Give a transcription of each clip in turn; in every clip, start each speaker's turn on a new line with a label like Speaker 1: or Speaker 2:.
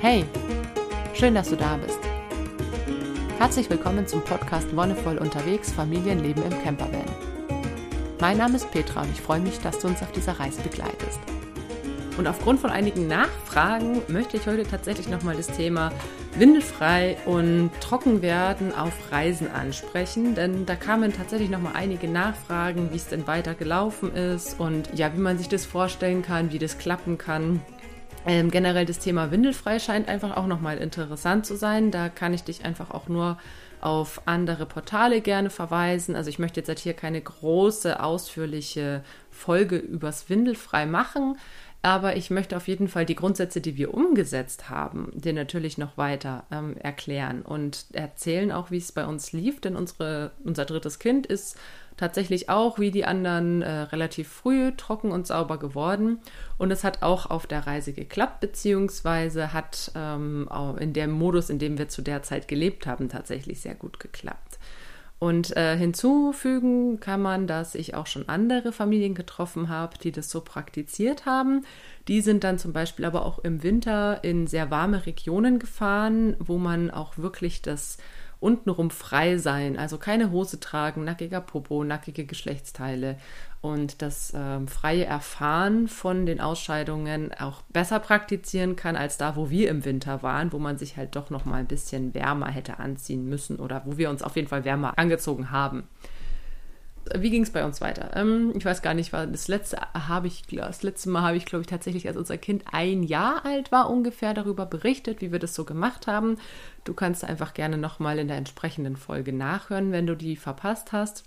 Speaker 1: Hey, schön, dass du da bist. Herzlich willkommen zum Podcast Wonnevoll unterwegs Familienleben im Campervan. Mein Name ist Petra und ich freue mich, dass du uns auf dieser Reise begleitest. Und aufgrund von einigen Nachfragen möchte ich heute tatsächlich nochmal das Thema windelfrei und Trockenwerden auf Reisen ansprechen, denn da kamen tatsächlich nochmal einige Nachfragen, wie es denn weiter gelaufen ist und ja, wie man sich das vorstellen kann, wie das klappen kann. Ähm, generell das Thema windelfrei scheint einfach auch nochmal interessant zu sein. Da kann ich dich einfach auch nur auf andere Portale gerne verweisen. Also ich möchte jetzt hier keine große, ausführliche Folge übers Windelfrei machen. Aber ich möchte auf jeden Fall die Grundsätze, die wir umgesetzt haben, dir natürlich noch weiter ähm, erklären und erzählen auch, wie es bei uns lief. Denn unsere, unser drittes Kind ist tatsächlich auch wie die anderen äh, relativ früh trocken und sauber geworden. Und es hat auch auf der Reise geklappt, beziehungsweise hat ähm, in dem Modus, in dem wir zu der Zeit gelebt haben, tatsächlich sehr gut geklappt. Und äh, hinzufügen kann man, dass ich auch schon andere Familien getroffen habe, die das so praktiziert haben. Die sind dann zum Beispiel aber auch im Winter in sehr warme Regionen gefahren, wo man auch wirklich das untenrum frei sein, also keine Hose tragen, nackiger Popo, nackige Geschlechtsteile und das ähm, freie Erfahren von den Ausscheidungen auch besser praktizieren kann als da, wo wir im Winter waren, wo man sich halt doch noch mal ein bisschen wärmer hätte anziehen müssen oder wo wir uns auf jeden Fall wärmer angezogen haben wie ging es bei uns weiter? Ähm, ich weiß gar nicht, war das letzte habe ich, das letzte Mal habe ich, glaube ich, tatsächlich, als unser Kind ein Jahr alt war, ungefähr darüber berichtet, wie wir das so gemacht haben. Du kannst einfach gerne nochmal in der entsprechenden Folge nachhören, wenn du die verpasst hast.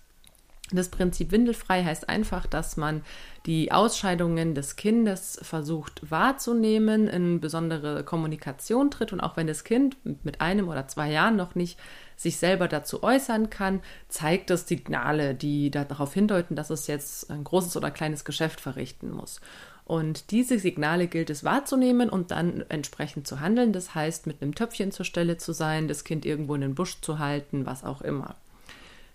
Speaker 1: Das Prinzip windelfrei heißt einfach, dass man die Ausscheidungen des Kindes versucht wahrzunehmen, in besondere Kommunikation tritt und auch wenn das Kind mit einem oder zwei Jahren noch nicht sich selber dazu äußern kann, zeigt es Signale, die darauf hindeuten, dass es jetzt ein großes oder kleines Geschäft verrichten muss. Und diese Signale gilt es wahrzunehmen und dann entsprechend zu handeln. Das heißt, mit einem Töpfchen zur Stelle zu sein, das Kind irgendwo in den Busch zu halten, was auch immer.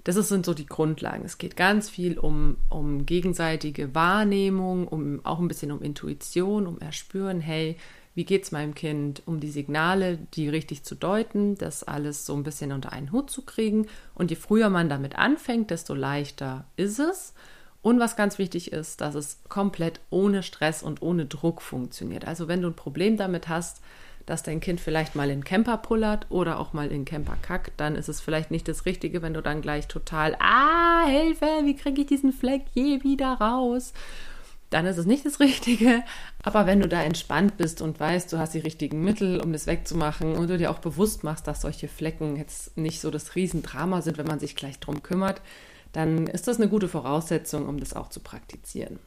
Speaker 1: Das sind so die Grundlagen. Es geht ganz viel um, um gegenseitige Wahrnehmung, um auch ein bisschen um Intuition, um Erspüren, hey, wie geht es meinem Kind, um die Signale, die richtig zu deuten, das alles so ein bisschen unter einen Hut zu kriegen. Und je früher man damit anfängt, desto leichter ist es. Und was ganz wichtig ist, dass es komplett ohne Stress und ohne Druck funktioniert. Also wenn du ein Problem damit hast, dass dein Kind vielleicht mal in Camper pullert oder auch mal in Camper kackt, dann ist es vielleicht nicht das Richtige, wenn du dann gleich total, ah, Hilfe, wie kriege ich diesen Fleck je wieder raus? dann ist es nicht das Richtige. Aber wenn du da entspannt bist und weißt, du hast die richtigen Mittel, um das wegzumachen und du dir auch bewusst machst, dass solche Flecken jetzt nicht so das Riesendrama sind, wenn man sich gleich drum kümmert, dann ist das eine gute Voraussetzung, um das auch zu praktizieren.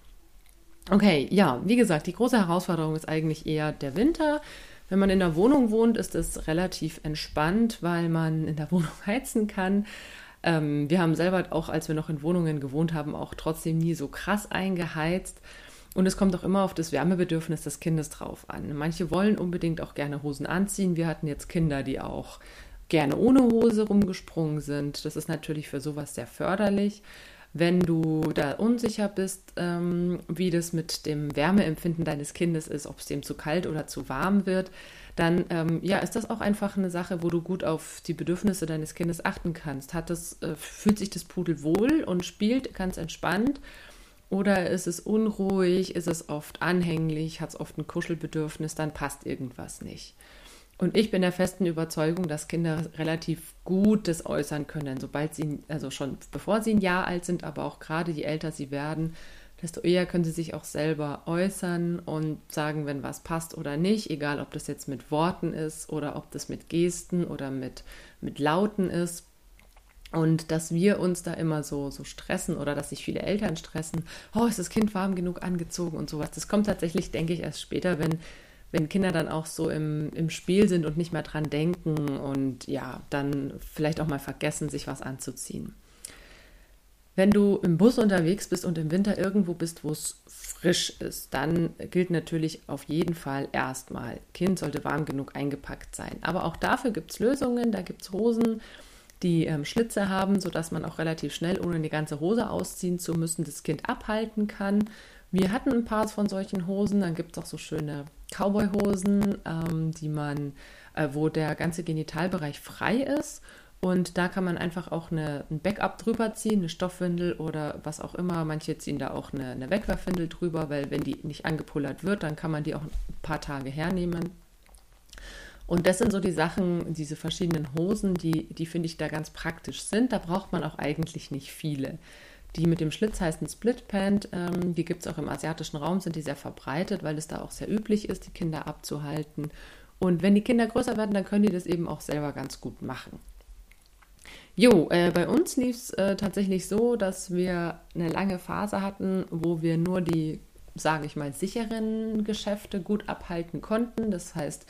Speaker 1: Okay, ja, wie gesagt, die große Herausforderung ist eigentlich eher der Winter. Wenn man in der Wohnung wohnt, ist es relativ entspannt, weil man in der Wohnung heizen kann. Ähm, wir haben selber auch, als wir noch in Wohnungen gewohnt haben, auch trotzdem nie so krass eingeheizt. Und es kommt auch immer auf das Wärmebedürfnis des Kindes drauf an. Manche wollen unbedingt auch gerne Hosen anziehen. Wir hatten jetzt Kinder, die auch gerne ohne Hose rumgesprungen sind. Das ist natürlich für sowas sehr förderlich. Wenn du da unsicher bist, ähm, wie das mit dem Wärmeempfinden deines Kindes ist, ob es dem zu kalt oder zu warm wird, dann ähm, ja, ist das auch einfach eine Sache, wo du gut auf die Bedürfnisse deines Kindes achten kannst. Hat das, äh, fühlt sich das Pudel wohl und spielt ganz entspannt? Oder ist es unruhig, ist es oft anhänglich, hat es oft ein Kuschelbedürfnis, dann passt irgendwas nicht. Und ich bin der festen Überzeugung, dass Kinder relativ gut das äußern können, sobald sie, also schon bevor sie ein Jahr alt sind, aber auch gerade je älter sie werden, desto eher können sie sich auch selber äußern und sagen, wenn was passt oder nicht, egal ob das jetzt mit Worten ist oder ob das mit Gesten oder mit, mit Lauten ist. Und dass wir uns da immer so, so stressen oder dass sich viele Eltern stressen, oh, ist das Kind warm genug angezogen und sowas. Das kommt tatsächlich, denke ich, erst später, wenn, wenn Kinder dann auch so im, im Spiel sind und nicht mehr dran denken und ja, dann vielleicht auch mal vergessen, sich was anzuziehen. Wenn du im Bus unterwegs bist und im Winter irgendwo bist, wo es frisch ist, dann gilt natürlich auf jeden Fall erstmal, Kind sollte warm genug eingepackt sein. Aber auch dafür gibt es Lösungen, da gibt es Hosen, die ähm, Schlitze haben, sodass man auch relativ schnell, ohne die ganze Hose ausziehen zu müssen, das Kind abhalten kann. Wir hatten ein paar von solchen Hosen, dann gibt es auch so schöne Cowboyhosen, ähm, die man, äh, wo der ganze Genitalbereich frei ist. Und da kann man einfach auch eine, ein Backup drüber ziehen, eine Stoffwindel oder was auch immer. Manche ziehen da auch eine, eine Wegwerfwindel drüber, weil wenn die nicht angepullert wird, dann kann man die auch ein paar Tage hernehmen. Und das sind so die Sachen, diese verschiedenen Hosen, die, die finde ich da ganz praktisch sind. Da braucht man auch eigentlich nicht viele. Die mit dem Schlitz heißen Splitpant, ähm, die gibt es auch im asiatischen Raum, sind die sehr verbreitet, weil es da auch sehr üblich ist, die Kinder abzuhalten. Und wenn die Kinder größer werden, dann können die das eben auch selber ganz gut machen. Jo, äh, bei uns lief es äh, tatsächlich so, dass wir eine lange Phase hatten, wo wir nur die, sage ich mal, sicheren Geschäfte gut abhalten konnten. Das heißt,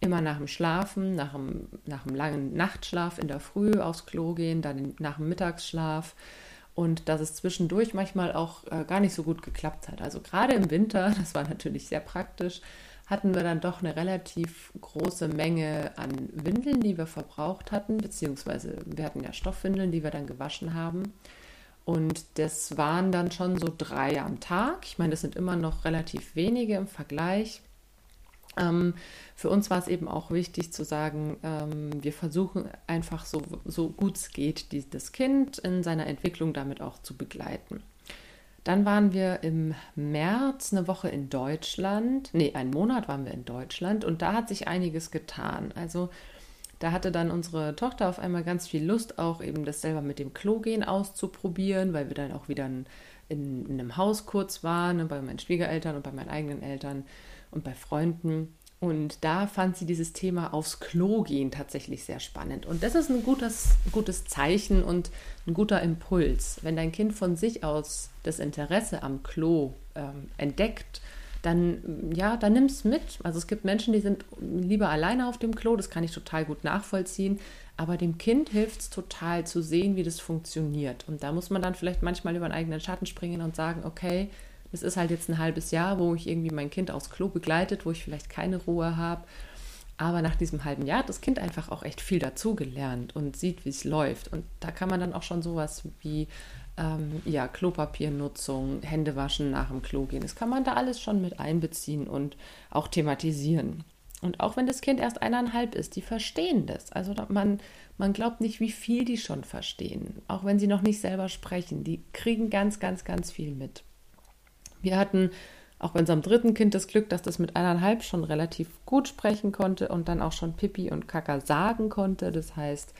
Speaker 1: immer nach dem Schlafen, nach dem, nach dem langen Nachtschlaf in der Früh aufs Klo gehen, dann nach dem Mittagsschlaf und dass es zwischendurch manchmal auch äh, gar nicht so gut geklappt hat. Also gerade im Winter, das war natürlich sehr praktisch, hatten wir dann doch eine relativ große Menge an Windeln, die wir verbraucht hatten, beziehungsweise wir hatten ja Stoffwindeln, die wir dann gewaschen haben. Und das waren dann schon so drei am Tag. Ich meine, das sind immer noch relativ wenige im Vergleich. Ähm, für uns war es eben auch wichtig zu sagen, ähm, wir versuchen einfach so, so gut es geht, die, das Kind in seiner Entwicklung damit auch zu begleiten. Dann waren wir im März eine Woche in Deutschland. Nee, einen Monat waren wir in Deutschland und da hat sich einiges getan. Also da hatte dann unsere Tochter auf einmal ganz viel Lust, auch eben das selber mit dem Klo gehen auszuprobieren, weil wir dann auch wieder in, in, in einem Haus kurz waren, ne, bei meinen Schwiegereltern und bei meinen eigenen Eltern und bei Freunden. Und da fand sie dieses Thema aufs Klo gehen tatsächlich sehr spannend. Und das ist ein gutes, gutes Zeichen und ein guter Impuls. Wenn dein Kind von sich aus das Interesse am Klo ähm, entdeckt, dann, ja, dann nimm es mit. Also es gibt Menschen, die sind lieber alleine auf dem Klo, das kann ich total gut nachvollziehen. Aber dem Kind hilft es total zu sehen, wie das funktioniert. Und da muss man dann vielleicht manchmal über einen eigenen Schatten springen und sagen, okay, es ist halt jetzt ein halbes Jahr, wo ich irgendwie mein Kind aufs Klo begleitet, wo ich vielleicht keine Ruhe habe. Aber nach diesem halben Jahr hat das Kind einfach auch echt viel dazugelernt und sieht, wie es läuft. Und da kann man dann auch schon sowas wie ähm, ja, Klopapiernutzung, Händewaschen nach dem Klo gehen. Das kann man da alles schon mit einbeziehen und auch thematisieren. Und auch wenn das Kind erst eineinhalb ist, die verstehen das. Also man, man glaubt nicht, wie viel die schon verstehen. Auch wenn sie noch nicht selber sprechen. Die kriegen ganz, ganz, ganz viel mit. Wir hatten auch bei unserem dritten Kind das Glück, dass das mit eineinhalb schon relativ gut sprechen konnte und dann auch schon Pipi und Kaka sagen konnte. Das heißt,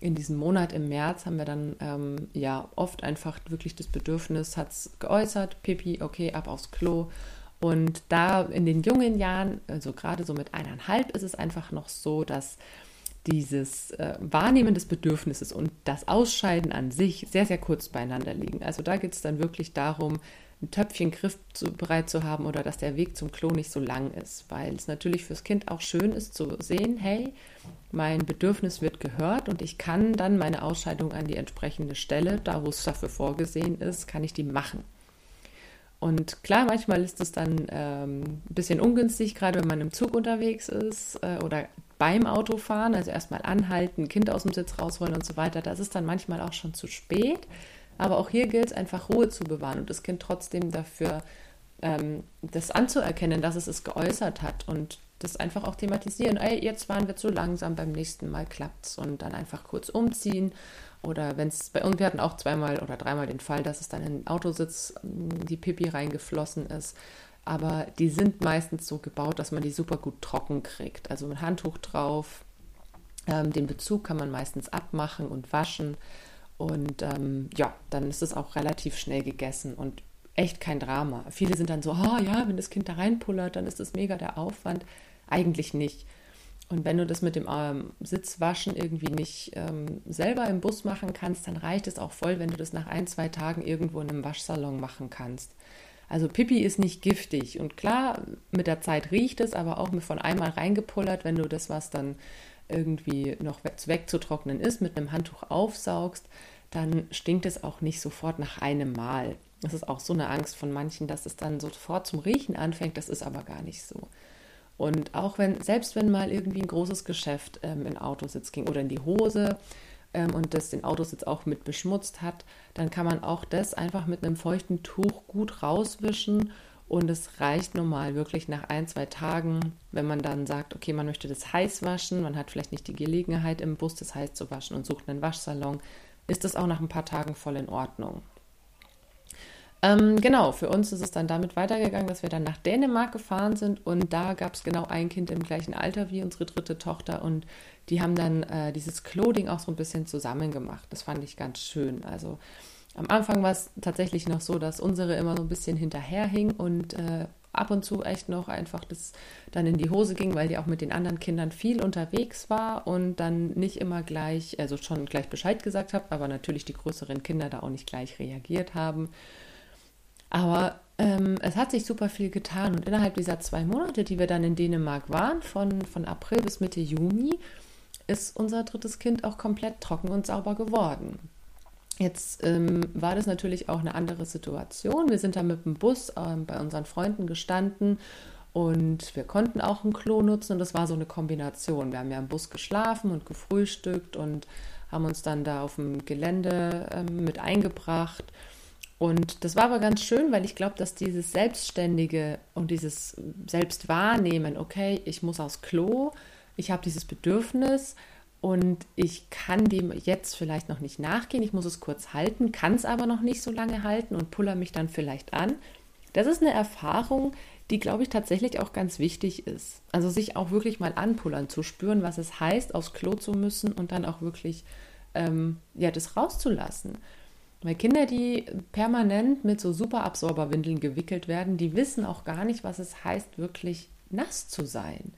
Speaker 1: in diesem Monat im März haben wir dann ähm, ja oft einfach wirklich das Bedürfnis, hat es geäußert, Pipi, okay, ab aufs Klo. Und da in den jungen Jahren, also gerade so mit eineinhalb, ist es einfach noch so, dass dieses äh, Wahrnehmen des Bedürfnisses und das Ausscheiden an sich sehr, sehr kurz beieinander liegen. Also da geht es dann wirklich darum, ein Töpfchen griffbereit zu haben oder dass der Weg zum Klo nicht so lang ist, weil es natürlich fürs Kind auch schön ist zu sehen, hey, mein Bedürfnis wird gehört und ich kann dann meine Ausscheidung an die entsprechende Stelle, da wo es dafür vorgesehen ist, kann ich die machen. Und klar, manchmal ist es dann ähm, ein bisschen ungünstig, gerade wenn man im Zug unterwegs ist äh, oder beim Autofahren, also erstmal anhalten, Kind aus dem Sitz rausholen und so weiter. Das ist dann manchmal auch schon zu spät. Aber auch hier gilt es einfach Ruhe zu bewahren und das Kind trotzdem dafür ähm, das anzuerkennen, dass es es geäußert hat und das einfach auch thematisieren. Ey, jetzt waren wir zu langsam, beim nächsten Mal klappt's und dann einfach kurz umziehen. Oder wenn es bei uns, wir hatten auch zweimal oder dreimal den Fall, dass es dann in den Autositz ähm, die Pipi reingeflossen ist. Aber die sind meistens so gebaut, dass man die super gut trocken kriegt. Also mit Handtuch drauf. Ähm, den Bezug kann man meistens abmachen und waschen. Und ähm, ja, dann ist es auch relativ schnell gegessen und echt kein Drama. Viele sind dann so, oh ja, wenn das Kind da reinpullert, dann ist das mega der Aufwand. Eigentlich nicht. Und wenn du das mit dem ähm, Sitzwaschen irgendwie nicht ähm, selber im Bus machen kannst, dann reicht es auch voll, wenn du das nach ein, zwei Tagen irgendwo in einem Waschsalon machen kannst. Also Pipi ist nicht giftig. Und klar, mit der Zeit riecht es, aber auch von einmal reingepullert, wenn du das, was dann irgendwie noch wegzutrocknen ist, mit einem Handtuch aufsaugst, dann stinkt es auch nicht sofort nach einem Mal. Das ist auch so eine Angst von manchen, dass es dann sofort zum Riechen anfängt. Das ist aber gar nicht so. Und auch wenn, selbst wenn mal irgendwie ein großes Geschäft ähm, in Autositz ging oder in die Hose ähm, und das den Autositz auch mit beschmutzt hat, dann kann man auch das einfach mit einem feuchten Tuch gut rauswischen Und es reicht normal wirklich nach ein, zwei Tagen, wenn man dann sagt, okay, man möchte das heiß waschen, man hat vielleicht nicht die Gelegenheit, im Bus das heiß zu waschen und sucht einen Waschsalon, ist das auch nach ein paar Tagen voll in Ordnung. Ähm, genau, für uns ist es dann damit weitergegangen, dass wir dann nach Dänemark gefahren sind und da gab es genau ein Kind im gleichen Alter wie unsere dritte Tochter und die haben dann äh, dieses Clothing auch so ein bisschen zusammen gemacht. Das fand ich ganz schön. Also am Anfang war es tatsächlich noch so, dass unsere immer so ein bisschen hinterherhing und äh, ab und zu echt noch einfach das dann in die Hose ging, weil die auch mit den anderen Kindern viel unterwegs war und dann nicht immer gleich, also schon gleich Bescheid gesagt hat, aber natürlich die größeren Kinder da auch nicht gleich reagiert haben. Aber ähm, es hat sich super viel getan und innerhalb dieser zwei Monate, die wir dann in Dänemark waren, von, von April bis Mitte Juni, ist unser drittes Kind auch komplett trocken und sauber geworden. Jetzt ähm, war das natürlich auch eine andere Situation. Wir sind da mit dem Bus ähm, bei unseren Freunden gestanden und wir konnten auch ein Klo nutzen und das war so eine Kombination. Wir haben ja im Bus geschlafen und gefrühstückt und haben uns dann da auf dem Gelände ähm, mit eingebracht. Und das war aber ganz schön, weil ich glaube, dass dieses Selbstständige und dieses Selbstwahrnehmen, okay, ich muss aufs Klo, ich habe dieses Bedürfnis, und ich kann dem jetzt vielleicht noch nicht nachgehen. Ich muss es kurz halten, kann es aber noch nicht so lange halten und puller mich dann vielleicht an. Das ist eine Erfahrung, die, glaube ich, tatsächlich auch ganz wichtig ist. Also sich auch wirklich mal anpullern, zu spüren, was es heißt, aufs Klo zu müssen und dann auch wirklich ähm, ja, das rauszulassen. Weil Kinder, die permanent mit so Superabsorberwindeln gewickelt werden, die wissen auch gar nicht, was es heißt, wirklich nass zu sein.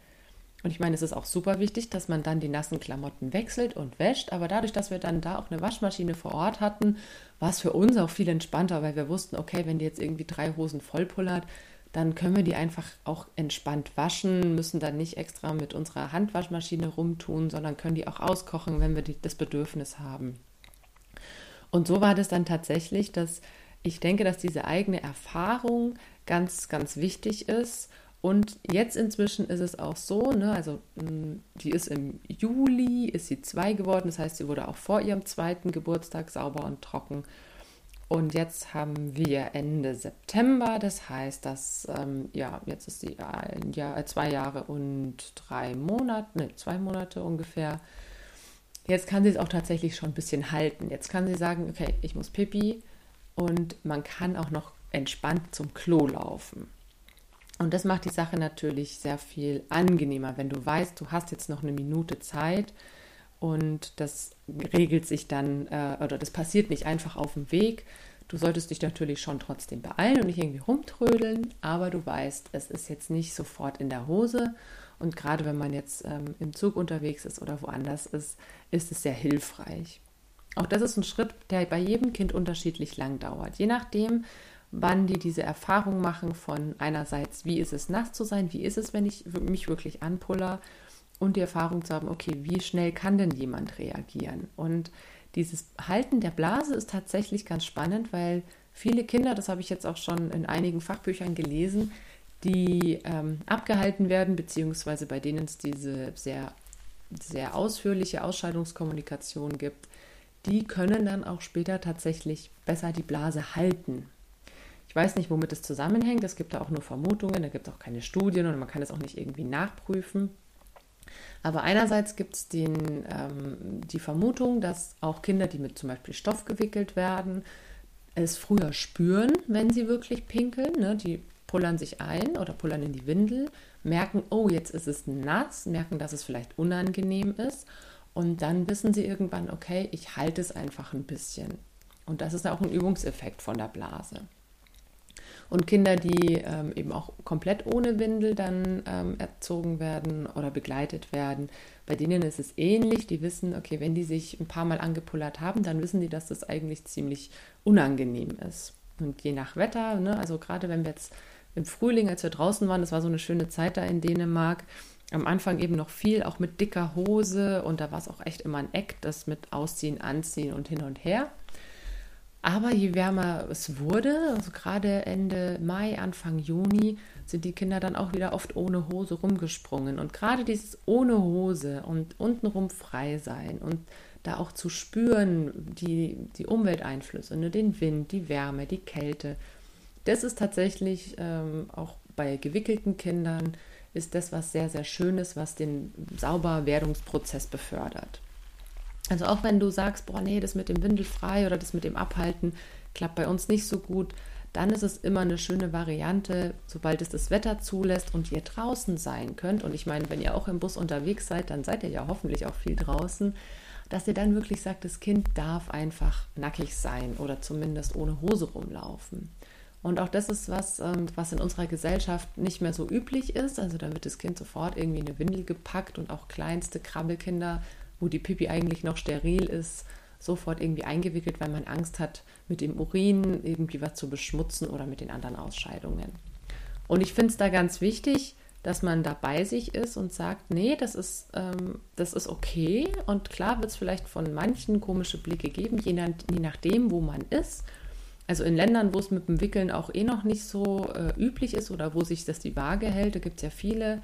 Speaker 1: Und ich meine, es ist auch super wichtig, dass man dann die nassen Klamotten wechselt und wäscht. Aber dadurch, dass wir dann da auch eine Waschmaschine vor Ort hatten, war es für uns auch viel entspannter, weil wir wussten, okay, wenn die jetzt irgendwie drei Hosen vollpullert, dann können wir die einfach auch entspannt waschen, müssen dann nicht extra mit unserer Handwaschmaschine rumtun, sondern können die auch auskochen, wenn wir die, das Bedürfnis haben. Und so war das dann tatsächlich, dass ich denke, dass diese eigene Erfahrung ganz, ganz wichtig ist und jetzt inzwischen ist es auch so, ne, also mm, die ist im Juli, ist sie zwei geworden, das heißt, sie wurde auch vor ihrem zweiten Geburtstag sauber und trocken. Und jetzt haben wir Ende September, das heißt, dass, ähm, ja, jetzt ist sie ein Jahr, zwei Jahre und drei Monate, ne, zwei Monate ungefähr. Jetzt kann sie es auch tatsächlich schon ein bisschen halten. Jetzt kann sie sagen, okay, ich muss Pipi und man kann auch noch entspannt zum Klo laufen. Und das macht die Sache natürlich sehr viel angenehmer, wenn du weißt, du hast jetzt noch eine Minute Zeit und das regelt sich dann äh, oder das passiert nicht einfach auf dem Weg. Du solltest dich natürlich schon trotzdem beeilen und nicht irgendwie rumtrödeln, aber du weißt, es ist jetzt nicht sofort in der Hose. Und gerade wenn man jetzt ähm, im Zug unterwegs ist oder woanders ist, ist es sehr hilfreich. Auch das ist ein Schritt, der bei jedem Kind unterschiedlich lang dauert. Je nachdem, wann die diese Erfahrung machen von einerseits, wie ist es nass zu sein, wie ist es, wenn ich mich wirklich anpuller und die Erfahrung zu haben, okay, wie schnell kann denn jemand reagieren? Und dieses Halten der Blase ist tatsächlich ganz spannend, weil viele Kinder, das habe ich jetzt auch schon in einigen Fachbüchern gelesen, die ähm, abgehalten werden, beziehungsweise bei denen es diese sehr, sehr ausführliche Ausscheidungskommunikation gibt, die können dann auch später tatsächlich besser die Blase halten. Ich weiß nicht, womit es zusammenhängt. Es gibt da auch nur Vermutungen, da gibt es auch keine Studien und man kann es auch nicht irgendwie nachprüfen. Aber einerseits gibt es ähm, die Vermutung, dass auch Kinder, die mit zum Beispiel Stoff gewickelt werden, es früher spüren, wenn sie wirklich pinkeln. Ne? Die pullern sich ein oder pullern in die Windel, merken, oh, jetzt ist es nass, merken, dass es vielleicht unangenehm ist. Und dann wissen sie irgendwann, okay, ich halte es einfach ein bisschen. Und das ist auch ein Übungseffekt von der Blase. Und Kinder, die ähm, eben auch komplett ohne Windel dann ähm, erzogen werden oder begleitet werden, bei denen ist es ähnlich. Die wissen, okay, wenn die sich ein paar Mal angepullert haben, dann wissen die, dass das eigentlich ziemlich unangenehm ist. Und je nach Wetter, ne, also gerade wenn wir jetzt im Frühling, als wir draußen waren, das war so eine schöne Zeit da in Dänemark, am Anfang eben noch viel, auch mit dicker Hose und da war es auch echt immer ein Eck, das mit Ausziehen, Anziehen und hin und her. Aber je wärmer es wurde, also gerade Ende Mai, Anfang Juni, sind die Kinder dann auch wieder oft ohne Hose rumgesprungen. Und gerade dieses ohne Hose und untenrum frei sein und da auch zu spüren, die, die Umwelteinflüsse, ne, den Wind, die Wärme, die Kälte, das ist tatsächlich ähm, auch bei gewickelten Kindern ist das was sehr, sehr Schönes, was den Sauberwerdungsprozess befördert. Also auch wenn du sagst, boah, nee, das mit dem Windelfrei oder das mit dem Abhalten klappt bei uns nicht so gut, dann ist es immer eine schöne Variante, sobald es das Wetter zulässt und ihr draußen sein könnt. Und ich meine, wenn ihr auch im Bus unterwegs seid, dann seid ihr ja hoffentlich auch viel draußen, dass ihr dann wirklich sagt, das Kind darf einfach nackig sein oder zumindest ohne Hose rumlaufen. Und auch das ist was, ähm, was in unserer Gesellschaft nicht mehr so üblich ist. Also da wird das Kind sofort irgendwie in eine Windel gepackt und auch kleinste Krabbelkinder, wo die Pipi eigentlich noch steril ist, sofort irgendwie eingewickelt, weil man Angst hat, mit dem Urin irgendwie was zu beschmutzen oder mit den anderen Ausscheidungen. Und ich finde es da ganz wichtig, dass man da bei sich ist und sagt, nee, das ist, ähm, das ist okay. Und klar wird es vielleicht von manchen komische Blicke geben, je, nach, je nachdem, wo man ist also in Ländern, wo es mit dem Wickeln auch eh noch nicht so äh, üblich ist oder wo sich das die Waage hält, da gibt es ja viele,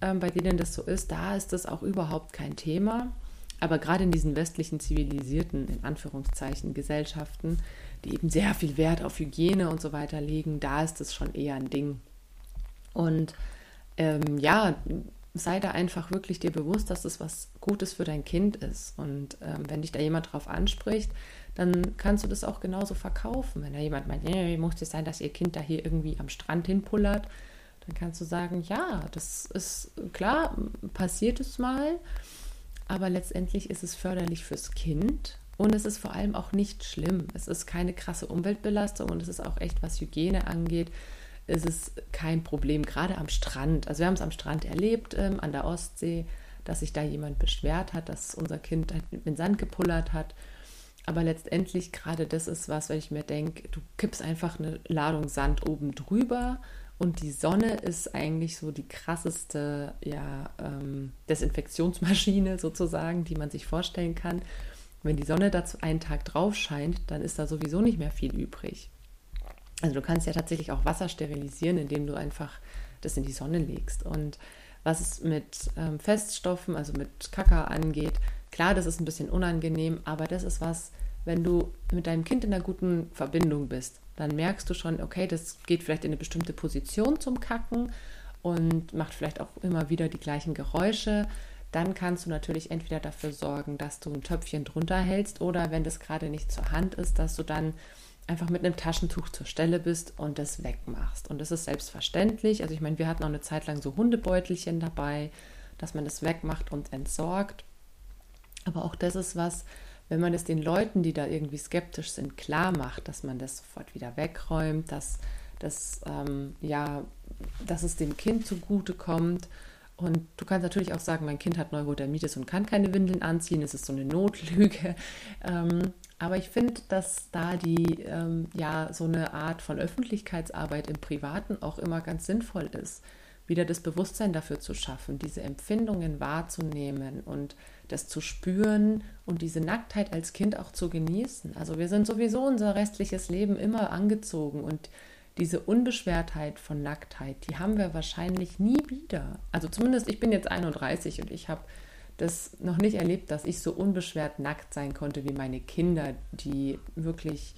Speaker 1: ähm, bei denen das so ist, da ist das auch überhaupt kein Thema. Aber gerade in diesen westlichen zivilisierten, in Anführungszeichen, Gesellschaften, die eben sehr viel Wert auf Hygiene und so weiter legen, da ist das schon eher ein Ding. Und ähm, ja, sei da einfach wirklich dir bewusst, dass das was Gutes für dein Kind ist. Und ähm, wenn dich da jemand drauf anspricht, dann kannst du das auch genauso verkaufen. Wenn da jemand meint, nee, muss es sein, dass ihr Kind da hier irgendwie am Strand hinpullert, dann kannst du sagen, ja, das ist klar, passiert es mal, aber letztendlich ist es förderlich fürs Kind und es ist vor allem auch nicht schlimm. Es ist keine krasse Umweltbelastung und es ist auch echt, was Hygiene angeht, ist es kein Problem, gerade am Strand. Also wir haben es am Strand erlebt, ähm, an der Ostsee, dass sich da jemand beschwert hat, dass unser Kind halt mit dem Sand gepullert hat. Aber letztendlich gerade das ist was, wenn ich mir denke, du kippst einfach eine Ladung Sand oben drüber und die Sonne ist eigentlich so die krasseste ja, ähm, Desinfektionsmaschine sozusagen, die man sich vorstellen kann. Wenn die Sonne dazu einen Tag drauf scheint, dann ist da sowieso nicht mehr viel übrig. Also du kannst ja tatsächlich auch Wasser sterilisieren, indem du einfach das in die Sonne legst. Und was es mit ähm, Feststoffen, also mit Kaka angeht, Klar, das ist ein bisschen unangenehm, aber das ist was, wenn du mit deinem Kind in einer guten Verbindung bist, dann merkst du schon, okay, das geht vielleicht in eine bestimmte Position zum Kacken und macht vielleicht auch immer wieder die gleichen Geräusche. Dann kannst du natürlich entweder dafür sorgen, dass du ein Töpfchen drunter hältst oder wenn das gerade nicht zur Hand ist, dass du dann einfach mit einem Taschentuch zur Stelle bist und das wegmachst. Und das ist selbstverständlich. Also ich meine, wir hatten auch eine Zeit lang so Hundebeutelchen dabei, dass man das wegmacht und entsorgt. Aber auch das ist was, wenn man es den Leuten, die da irgendwie skeptisch sind, klar macht, dass man das sofort wieder wegräumt, dass, dass, ähm, ja, dass es dem Kind zugute kommt. Und du kannst natürlich auch sagen, mein Kind hat Neurodermitis und kann keine Windeln anziehen. Es ist so eine Notlüge. Ähm, aber ich finde, dass da die, ähm, ja, so eine Art von Öffentlichkeitsarbeit im Privaten auch immer ganz sinnvoll ist. Wieder das Bewusstsein dafür zu schaffen, diese Empfindungen wahrzunehmen und das zu spüren und diese Nacktheit als Kind auch zu genießen. Also wir sind sowieso unser restliches Leben immer angezogen und diese Unbeschwertheit von Nacktheit, die haben wir wahrscheinlich nie wieder. Also zumindest ich bin jetzt 31 und ich habe das noch nicht erlebt, dass ich so unbeschwert nackt sein konnte wie meine Kinder, die wirklich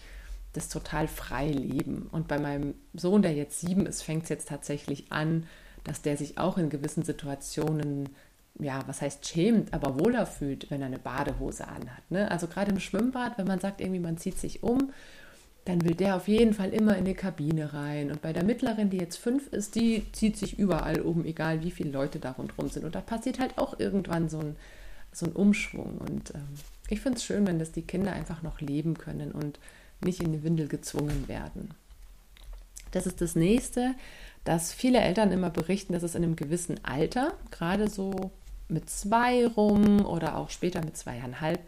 Speaker 1: das total frei leben. Und bei meinem Sohn, der jetzt sieben ist, fängt es jetzt tatsächlich an, dass der sich auch in gewissen Situationen ja, was heißt schämt, aber wohler fühlt, wenn er eine Badehose anhat. Ne? Also gerade im Schwimmbad, wenn man sagt, irgendwie man zieht sich um, dann will der auf jeden Fall immer in die Kabine rein. Und bei der mittleren, die jetzt fünf ist, die zieht sich überall um, egal wie viele Leute da rundherum sind. Und da passiert halt auch irgendwann so ein, so ein Umschwung. Und ähm, ich finde es schön, wenn das die Kinder einfach noch leben können und nicht in die Windel gezwungen werden. Das ist das nächste, dass viele Eltern immer berichten, dass es in einem gewissen Alter, gerade so mit zwei rum oder auch später mit zweieinhalb,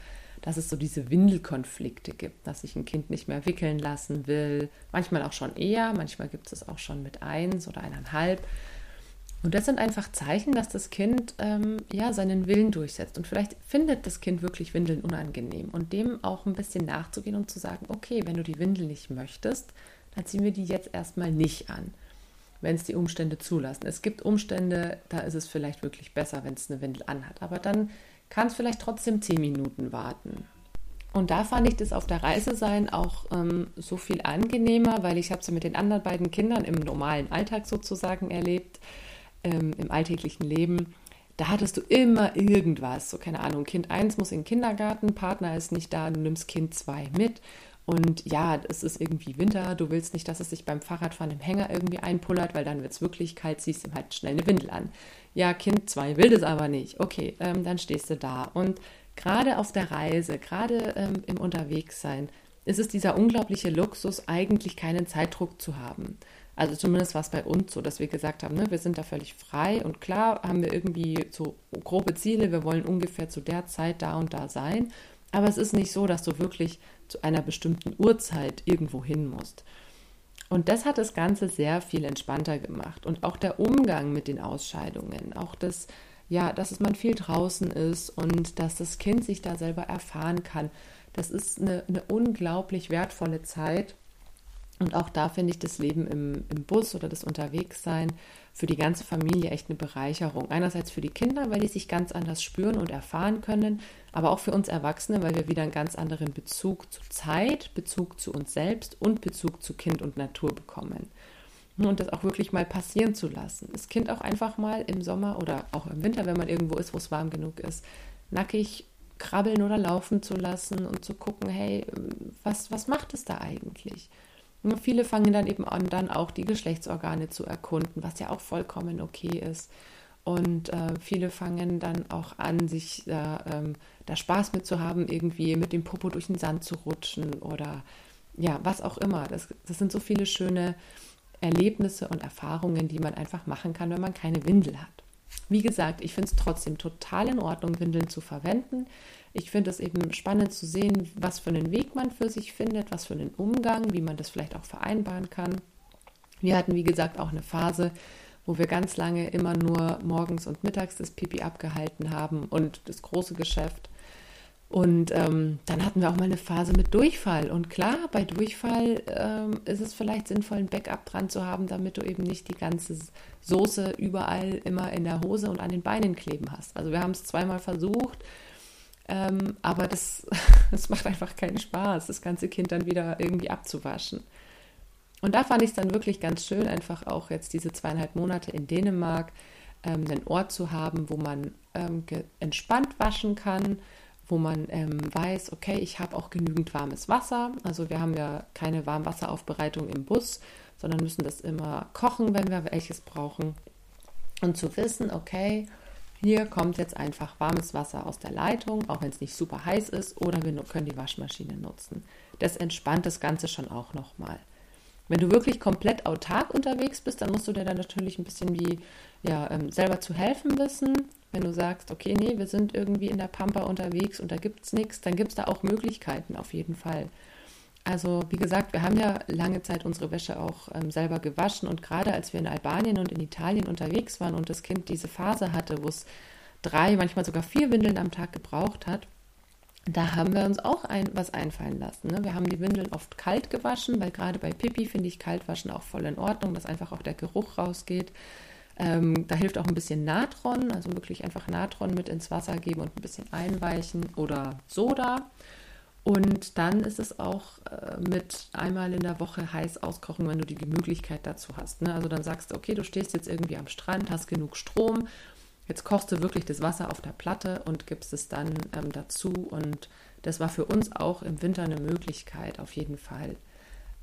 Speaker 1: dass es so diese Windelkonflikte gibt, dass sich ein Kind nicht mehr wickeln lassen will. Manchmal auch schon eher, manchmal gibt es auch schon mit eins oder eineinhalb. Und das sind einfach Zeichen, dass das Kind ähm, ja seinen Willen durchsetzt. Und vielleicht findet das Kind wirklich Windeln unangenehm und dem auch ein bisschen nachzugehen und zu sagen, okay, wenn du die Windel nicht möchtest, dann ziehen wir die jetzt erstmal nicht an wenn es die Umstände zulassen. Es gibt Umstände, da ist es vielleicht wirklich besser, wenn es eine Windel anhat. Aber dann kann es vielleicht trotzdem zehn Minuten warten. Und da fand ich das auf der Reise sein auch ähm, so viel angenehmer, weil ich habe es mit den anderen beiden Kindern im normalen Alltag sozusagen erlebt, ähm, im alltäglichen Leben. Da hattest du immer irgendwas, so keine Ahnung, Kind 1 muss in den Kindergarten, Partner ist nicht da, du nimmst Kind 2 mit. Und ja, es ist irgendwie Winter, du willst nicht, dass es sich beim Fahrradfahren im Hänger irgendwie einpullert, weil dann wird es wirklich kalt, ziehst ihm halt schnell eine Windel an. Ja, Kind 2 will das aber nicht. Okay, ähm, dann stehst du da. Und gerade auf der Reise, gerade ähm, im Unterwegssein, ist es dieser unglaubliche Luxus, eigentlich keinen Zeitdruck zu haben. Also zumindest war es bei uns so, dass wir gesagt haben, ne, wir sind da völlig frei und klar haben wir irgendwie so grobe Ziele, wir wollen ungefähr zu der Zeit da und da sein. Aber es ist nicht so, dass du wirklich zu einer bestimmten Uhrzeit irgendwo hin musst. Und das hat das Ganze sehr viel entspannter gemacht. Und auch der Umgang mit den Ausscheidungen, auch das ja, dass man viel draußen ist und dass das Kind sich da selber erfahren kann. Das ist eine, eine unglaublich wertvolle Zeit. Und auch da finde ich das Leben im, im Bus oder das Unterwegssein für die ganze Familie echt eine Bereicherung. Einerseits für die Kinder, weil die sich ganz anders spüren und erfahren können, aber auch für uns Erwachsene, weil wir wieder einen ganz anderen Bezug zu Zeit, Bezug zu uns selbst und Bezug zu Kind und Natur bekommen und das auch wirklich mal passieren zu lassen. Das Kind auch einfach mal im Sommer oder auch im Winter, wenn man irgendwo ist, wo es warm genug ist, nackig krabbeln oder laufen zu lassen und zu gucken, hey, was, was macht es da eigentlich? Viele fangen dann eben an, dann auch die Geschlechtsorgane zu erkunden, was ja auch vollkommen okay ist. Und äh, viele fangen dann auch an, sich äh, ähm, da Spaß mit zu haben, irgendwie mit dem Popo durch den Sand zu rutschen oder ja, was auch immer. Das, das sind so viele schöne Erlebnisse und Erfahrungen, die man einfach machen kann, wenn man keine Windel hat. Wie gesagt, ich finde es trotzdem total in Ordnung, Windeln zu verwenden. Ich finde es eben spannend zu sehen, was für einen Weg man für sich findet, was für einen Umgang, wie man das vielleicht auch vereinbaren kann. Wir hatten, wie gesagt, auch eine Phase, wo wir ganz lange immer nur morgens und mittags das Pipi abgehalten haben und das große Geschäft. Und ähm, dann hatten wir auch mal eine Phase mit Durchfall. Und klar, bei Durchfall ähm, ist es vielleicht sinnvoll, ein Backup dran zu haben, damit du eben nicht die ganze Soße überall immer in der Hose und an den Beinen kleben hast. Also wir haben es zweimal versucht, ähm, aber das, das macht einfach keinen Spaß, das ganze Kind dann wieder irgendwie abzuwaschen. Und da fand ich es dann wirklich ganz schön, einfach auch jetzt diese zweieinhalb Monate in Dänemark ähm, einen Ort zu haben, wo man ähm, entspannt waschen kann wo man ähm, weiß, okay, ich habe auch genügend warmes Wasser. Also wir haben ja keine Warmwasseraufbereitung im Bus, sondern müssen das immer kochen, wenn wir welches brauchen. Und zu wissen, okay, hier kommt jetzt einfach warmes Wasser aus der Leitung, auch wenn es nicht super heiß ist, oder wir können die Waschmaschine nutzen. Das entspannt das Ganze schon auch nochmal. Wenn du wirklich komplett autark unterwegs bist, dann musst du dir dann natürlich ein bisschen wie ja, ähm, selber zu helfen wissen. Wenn du sagst, okay, nee, wir sind irgendwie in der Pampa unterwegs und da gibt es nichts, dann gibt es da auch Möglichkeiten auf jeden Fall. Also wie gesagt, wir haben ja lange Zeit unsere Wäsche auch ähm, selber gewaschen und gerade als wir in Albanien und in Italien unterwegs waren und das Kind diese Phase hatte, wo es drei, manchmal sogar vier Windeln am Tag gebraucht hat, da haben wir uns auch ein, was einfallen lassen. Ne? Wir haben die Windeln oft kalt gewaschen, weil gerade bei Pipi finde ich Kaltwaschen auch voll in Ordnung, dass einfach auch der Geruch rausgeht. Ähm, da hilft auch ein bisschen Natron, also wirklich einfach Natron mit ins Wasser geben und ein bisschen einweichen oder Soda. Und dann ist es auch äh, mit einmal in der Woche heiß auskochen, wenn du die Möglichkeit dazu hast. Ne? Also dann sagst du, okay, du stehst jetzt irgendwie am Strand, hast genug Strom Jetzt kochst du wirklich das Wasser auf der Platte und gibst es dann ähm, dazu. Und das war für uns auch im Winter eine Möglichkeit, auf jeden Fall.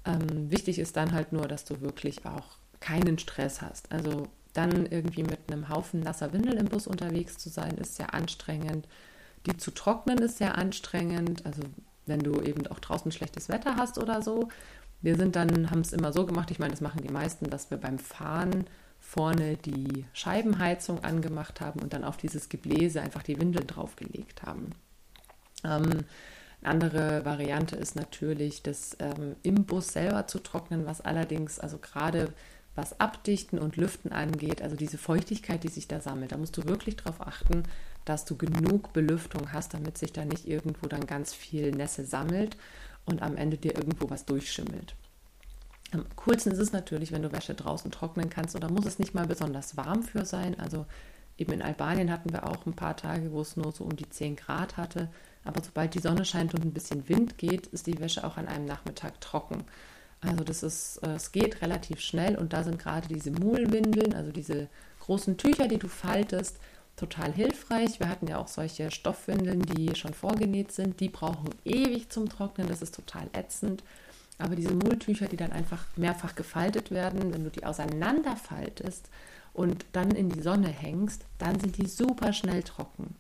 Speaker 1: Ähm, wichtig ist dann halt nur, dass du wirklich auch keinen Stress hast. Also dann irgendwie mit einem Haufen nasser Windel im Bus unterwegs zu sein, ist sehr anstrengend. Die zu trocknen ist sehr anstrengend. Also wenn du eben auch draußen schlechtes Wetter hast oder so. Wir sind dann, haben es immer so gemacht, ich meine, das machen die meisten, dass wir beim Fahren vorne die Scheibenheizung angemacht haben und dann auf dieses Gebläse einfach die Windeln draufgelegt haben. Ähm, eine andere Variante ist natürlich, das ähm, im Bus selber zu trocknen, was allerdings, also gerade was Abdichten und Lüften angeht, also diese Feuchtigkeit, die sich da sammelt, da musst du wirklich darauf achten, dass du genug Belüftung hast, damit sich da nicht irgendwo dann ganz viel Nässe sammelt und am Ende dir irgendwo was durchschimmelt. Am coolsten ist es natürlich, wenn du Wäsche draußen trocknen kannst und da muss es nicht mal besonders warm für sein. Also eben in Albanien hatten wir auch ein paar Tage, wo es nur so um die 10 Grad hatte. Aber sobald die Sonne scheint und ein bisschen Wind geht, ist die Wäsche auch an einem Nachmittag trocken. Also das ist, äh, es geht relativ schnell und da sind gerade diese Muhlwindeln, also diese großen Tücher, die du faltest, total hilfreich. Wir hatten ja auch solche Stoffwindeln, die schon vorgenäht sind. Die brauchen ewig zum Trocknen. Das ist total ätzend. Aber diese Mulltücher, die dann einfach mehrfach gefaltet werden, wenn du die auseinanderfaltest und dann in die Sonne hängst, dann sind die super schnell trocken.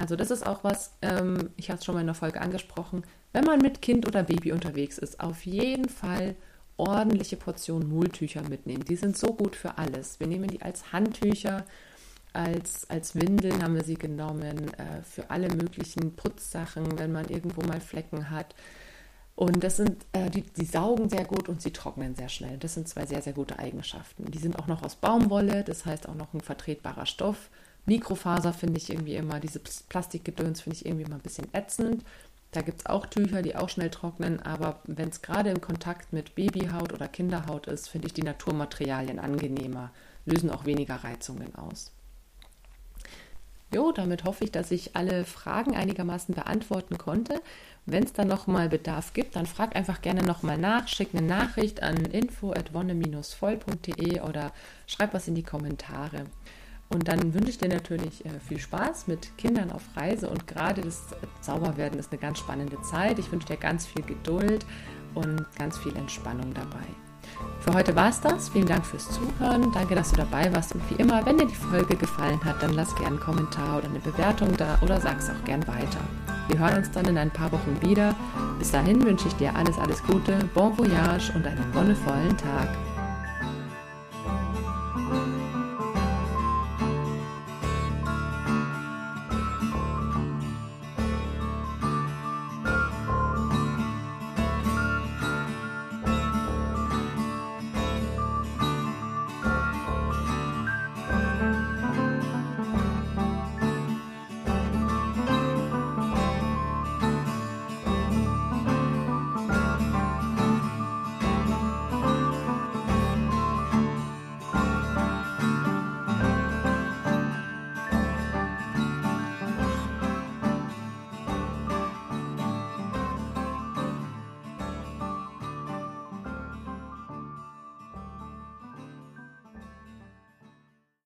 Speaker 1: Also das ist auch was, ähm, ich habe es schon mal in der Folge angesprochen, wenn man mit Kind oder Baby unterwegs ist, auf jeden Fall ordentliche Portionen Mulltücher mitnehmen. Die sind so gut für alles. Wir nehmen die als Handtücher, als, als Windeln haben wir sie genommen, äh, für alle möglichen Putzsachen, wenn man irgendwo mal Flecken hat. Und das sind, äh, die, die saugen sehr gut und sie trocknen sehr schnell. Das sind zwei sehr, sehr gute Eigenschaften. Die sind auch noch aus Baumwolle, das heißt auch noch ein vertretbarer Stoff. Mikrofaser finde ich irgendwie immer, diese Plastikgedöns finde ich irgendwie immer ein bisschen ätzend. Da gibt es auch Tücher, die auch schnell trocknen, aber wenn es gerade im Kontakt mit Babyhaut oder Kinderhaut ist, finde ich die Naturmaterialien angenehmer, lösen auch weniger Reizungen aus. Jo, damit hoffe ich, dass ich alle Fragen einigermaßen beantworten konnte. Wenn es dann nochmal Bedarf gibt, dann frag einfach gerne nochmal nach, schick eine Nachricht an info.wonne-voll.de oder schreib was in die Kommentare. Und dann wünsche ich dir natürlich äh, viel Spaß mit Kindern auf Reise und gerade das Zauberwerden ist eine ganz spannende Zeit. Ich wünsche dir ganz viel Geduld und ganz viel Entspannung dabei. Für heute war es das. Vielen Dank fürs Zuhören. Danke, dass du dabei warst. Und wie immer, wenn dir die Folge gefallen hat, dann lass gerne einen Kommentar oder eine Bewertung da oder sag es auch gern weiter. Wir hören uns dann in ein paar Wochen wieder. Bis dahin wünsche ich dir alles, alles Gute, bon voyage und einen wonnevollen Tag.